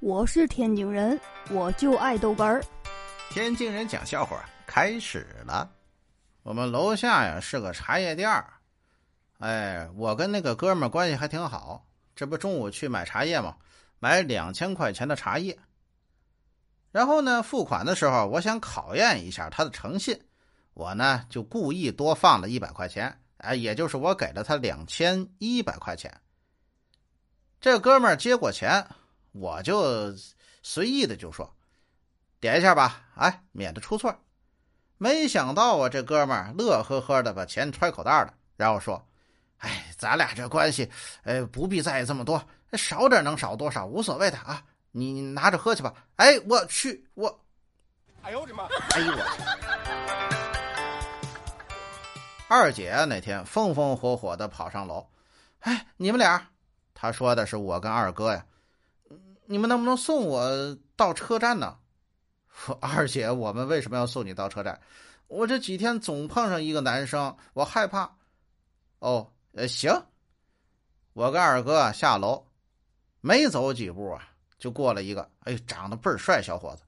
我是天津人，我就爱豆干儿。天津人讲笑话开始了。我们楼下呀是个茶叶店儿，哎，我跟那个哥们儿关系还挺好。这不中午去买茶叶吗？买两千块钱的茶叶。然后呢，付款的时候，我想考验一下他的诚信，我呢就故意多放了一百块钱，哎，也就是我给了他两千一百块钱。这哥们儿接过钱，我就随意的就说：“点一下吧，哎，免得出错。”没想到啊，这哥们儿乐呵呵的把钱揣口袋了，然后说：“哎，咱俩这关系，哎，不必在意这么多，少点能少多少，无所谓的啊。你拿着喝去吧。”哎，我去，我，哎呦我的妈！哎呦我！二姐，那天风风火火的跑上楼，哎，你们俩，她说的是我跟二哥呀，你们能不能送我到车站呢？二姐，我们为什么要送你到车站？我这几天总碰上一个男生，我害怕。哦，呃，行。我跟二哥下楼，没走几步啊，就过来一个，哎，长得倍儿帅小伙子。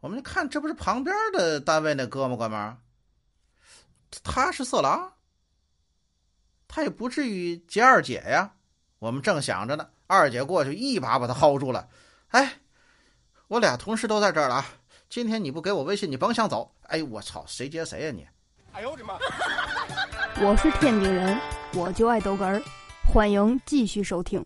我们看，这不是旁边的单位那哥们哥们？他是色狼，他也不至于劫二姐呀。我们正想着呢，二姐过去一把把他薅住了。哎，我俩同事都在这儿了啊。今天你不给我微信，你甭想走！哎，我操，谁接谁呀你？哎呦我的妈！我是天津人，我就爱逗哏儿。欢迎继续收听。